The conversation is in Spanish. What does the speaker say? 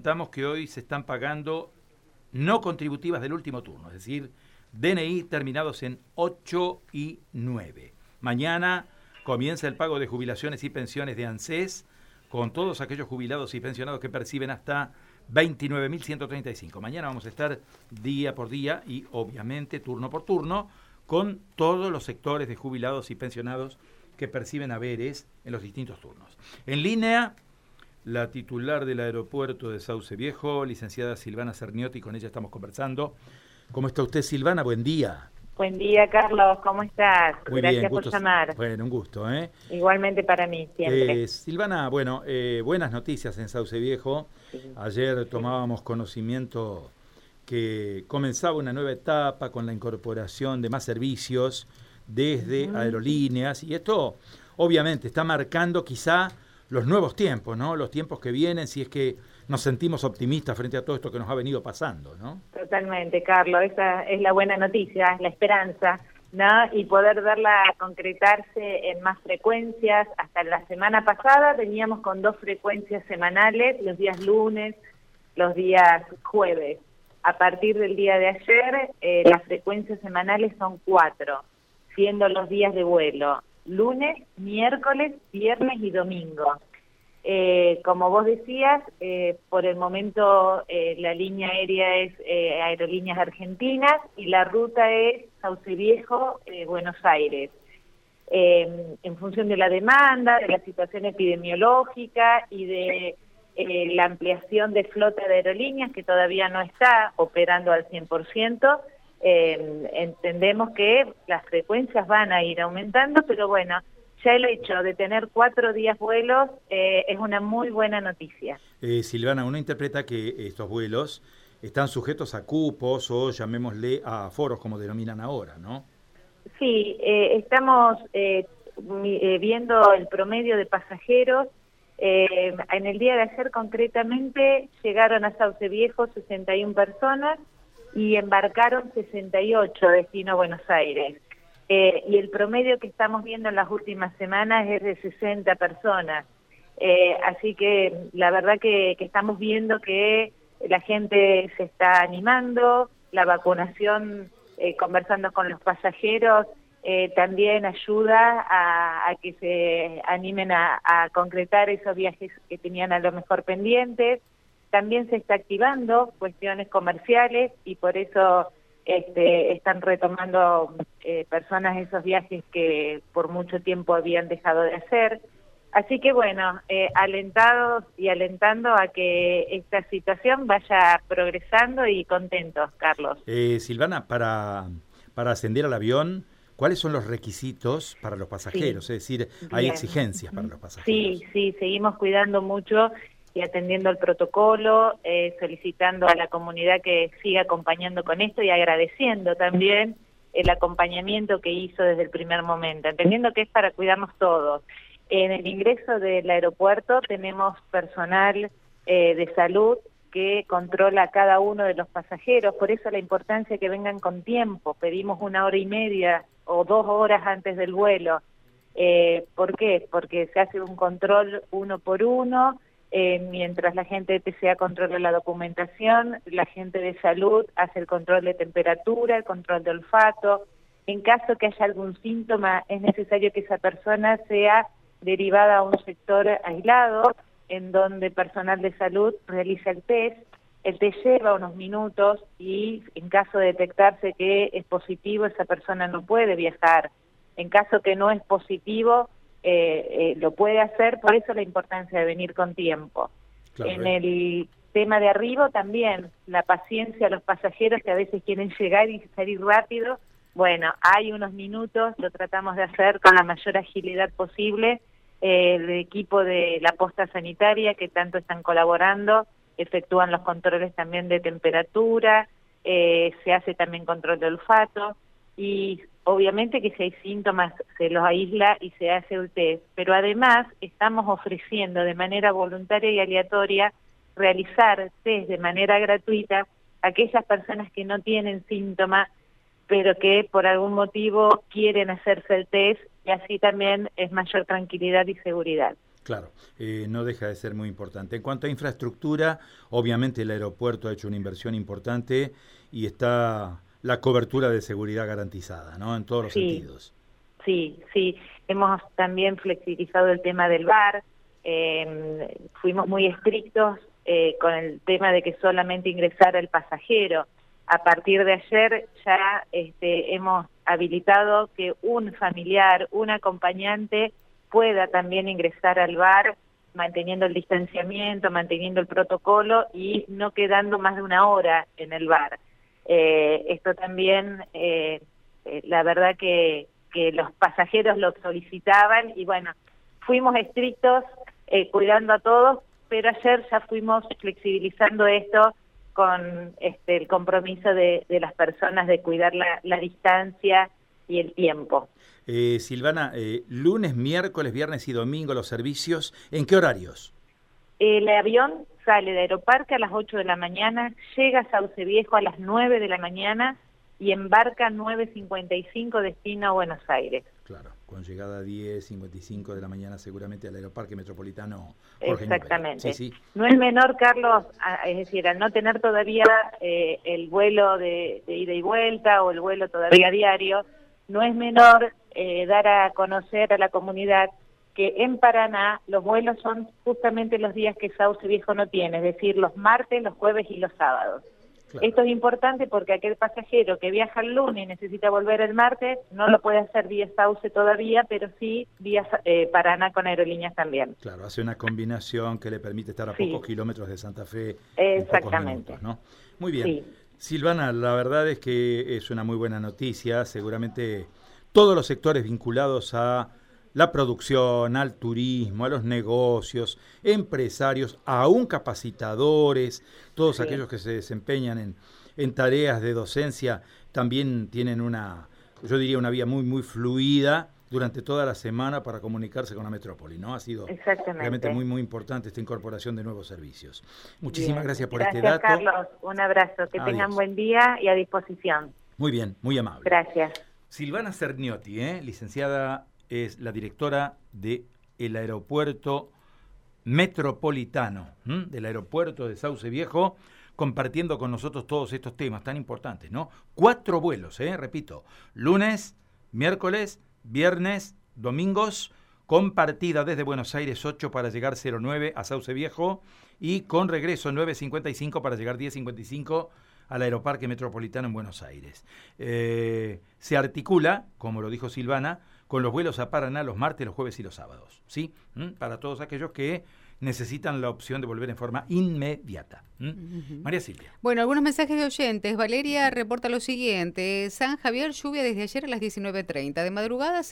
contamos que hoy se están pagando no contributivas del último turno, es decir, DNI terminados en 8 y 9. Mañana comienza el pago de jubilaciones y pensiones de ANSES con todos aquellos jubilados y pensionados que perciben hasta 29.135. Mañana vamos a estar día por día y obviamente turno por turno con todos los sectores de jubilados y pensionados que perciben haberes en los distintos turnos. En línea, la titular del aeropuerto de Sauce Viejo, licenciada Silvana Cerniotti, con ella estamos conversando. ¿Cómo está usted, Silvana? Buen día. Buen día, Carlos. ¿Cómo estás? Muy Gracias bien, por llamar. Bueno, un gusto. ¿eh? Igualmente para mí, siempre. Eh, Silvana, bueno, eh, buenas noticias en Sauce Viejo. Ayer tomábamos conocimiento que comenzaba una nueva etapa con la incorporación de más servicios desde aerolíneas y esto obviamente está marcando quizá los nuevos tiempos, ¿no? Los tiempos que vienen, si es que nos sentimos optimistas frente a todo esto que nos ha venido pasando, ¿no? Totalmente, Carlos. Esa es la buena noticia, la esperanza, ¿no? Y poder verla concretarse en más frecuencias. Hasta la semana pasada teníamos con dos frecuencias semanales, los días lunes, los días jueves. A partir del día de ayer, eh, las frecuencias semanales son cuatro, siendo los días de vuelo lunes, miércoles, viernes y domingo. Eh, como vos decías, eh, por el momento eh, la línea aérea es Aerolíneas Argentinas y la ruta es Sauce Viejo, Buenos Aires. en función de la demanda, de la situación epidemiológica y de la ampliación de flota de aerolíneas que todavía no está operando al 100%, entendemos que las frecuencias van a ir aumentando, pero bueno, ya el hecho de tener cuatro días vuelos eh, es una muy buena noticia. Eh, Silvana, uno interpreta que estos vuelos están sujetos a cupos o llamémosle a foros como denominan ahora, ¿no? Sí, eh, estamos viendo el promedio de pasajeros. en el día de ayer concretamente llegaron a Sauce Viejo 61 personas y embarcaron 68 destino a Buenos Aires. Eh, y el promedio que estamos viendo en las últimas semanas es de 60 personas. Eh, así que la verdad que, estamos viendo que la gente se está animando, la vacunación, eh, conversando con los pasajeros, también ayuda a, que se animen a concretar esos viajes que tenían a lo mejor pendientes. También se está activando cuestiones comerciales y por eso este, están retomando eh, personas esos viajes que por mucho tiempo habían dejado de hacer. Así que bueno, eh, alentados y alentando a que esta situación vaya progresando y contentos, Carlos. Eh, Silvana, para, para ascender al avión, ¿cuáles son los requisitos para los pasajeros? es decir, ¿hay exigencias para los pasajeros? Sí, sí, seguimos cuidando mucho y atendiendo el protocolo, eh, solicitando a la comunidad que siga acompañando con esto y agradeciendo también el acompañamiento que hizo desde el primer momento, entendiendo que es para cuidarnos todos. En el ingreso del aeropuerto tenemos personal eh, de salud que controla a cada uno de los pasajeros, por eso la importancia que vengan con tiempo, pedimos una hora y media o dos horas antes del vuelo. Eh, ¿Por qué? Porque se hace un control uno por uno, eh, mientras la gente de TCA controla la documentación, la gente de salud hace el control de temperatura, el control de olfato. En caso que haya algún síntoma, es necesario que esa persona sea derivada a un sector aislado, en donde personal de salud realiza el test. El test lleva unos minutos y en caso de detectarse que es positivo, esa persona no puede viajar. En caso que no es positivo, eh, eh, lo puede hacer, por eso la importancia de venir con tiempo. en eh. el tema de arriba también, la paciencia a los pasajeros que a veces quieren llegar y salir rápido, bueno, hay unos minutos, lo tratamos de hacer con la mayor agilidad posible, el equipo de la posta sanitaria que tanto están colaborando, efectúan los controles también de temperatura, se hace también control de olfato, y obviamente que si hay síntomas se los aísla y se hace el test, pero además estamos ofreciendo de manera voluntaria y aleatoria realizar test de manera gratuita a aquellas personas que no tienen síntomas, pero que por algún motivo quieren hacerse el test y así también es mayor tranquilidad y seguridad. Claro, eh, no deja de ser muy importante. En cuanto a infraestructura, obviamente el aeropuerto ha hecho una inversión importante y está la cobertura de seguridad garantizada, ¿no? En todos los sentidos. Sí, sí. Hemos también flexibilizado el tema del bar. Em, fuimos muy estrictos eh, con el tema de que solamente ingresara el pasajero. A partir de ayer ya este, hemos habilitado que un familiar, un acompañante pueda también ingresar al bar manteniendo el distanciamiento, manteniendo el protocolo y no quedando más de una hora en el bar. Eh, esto también, eh, eh, la verdad que, que los pasajeros lo solicitaban y bueno, fuimos estrictos cuidando a todos, pero ayer ya fuimos flexibilizando esto con este, el compromiso de, de las personas de cuidar la, la distancia y el tiempo. Eh, Silvana, eh, lunes, miércoles, viernes y domingo los servicios, ¿en qué horarios? El avión sale de Aeroparque a las 8 de la mañana, llega a Sauce Viejo a las 9 de la mañana y embarca 9.55 destino a Buenos Aires. Claro, con llegada a 10.55 de la mañana seguramente al Aeroparque Metropolitano. Exactamente. No es menor, Carlos, es decir, al no tener todavía eh, el vuelo de, de ida y vuelta o el vuelo todavía diario, no es menor eh, dar a conocer a la comunidad que en Paraná los vuelos son justamente los días que Sauce Viejo no tiene, es decir, los martes, los jueves y los sábados. Esto es importante porque aquel pasajero que viaja el lunes y necesita volver el martes no lo puede hacer vía Sauce todavía, pero sí vía eh, Paraná con aerolíneas también. Claro, hace una combinación que le permite estar a pocos kilómetros de Santa Fe. Exactamente. ¿no? Muy bien. Silvana, la verdad es que es una muy buena noticia. Seguramente todos los sectores vinculados a la producción, al turismo, a los negocios, empresarios, aún capacitadores, todos aquellos que se desempeñan en, en tareas de docencia, también tienen una, yo diría, una vía muy, muy fluida durante toda la semana para comunicarse con la metrópoli, ¿no? Ha sido realmente muy, muy importante esta incorporación de nuevos servicios. Muchísimas gracias por este dato. Carlos, un abrazo, que tengan buen día y a disposición. Muy bien, muy amable. Gracias. Silvana Cerniotti, ¿eh? licenciada, es la directora del el aeropuerto metropolitano, del aeropuerto de Sauce Viejo, compartiendo con nosotros todos estos temas tan importantes, ¿no? Cuatro vuelos, ¿eh? repito, lunes, miércoles, viernes, domingos, con partida desde Buenos Aires 8 para llegar 09 a Sauce Viejo y con regreso 9.55 para llegar 10.55 al Aeroparque Metropolitano en Buenos Aires. Eh, se articula, como lo dijo Silvana, con los vuelos a Paraná los martes, los jueves y los sábados, ¿sí? ¿Mm? Para todos aquellos que necesitan la opción de volver en forma inmediata. María Silvia. Bueno, algunos mensajes de oyentes. Valeria reporta lo siguiente. San Javier, lluvia desde ayer a las 19.30. De madrugada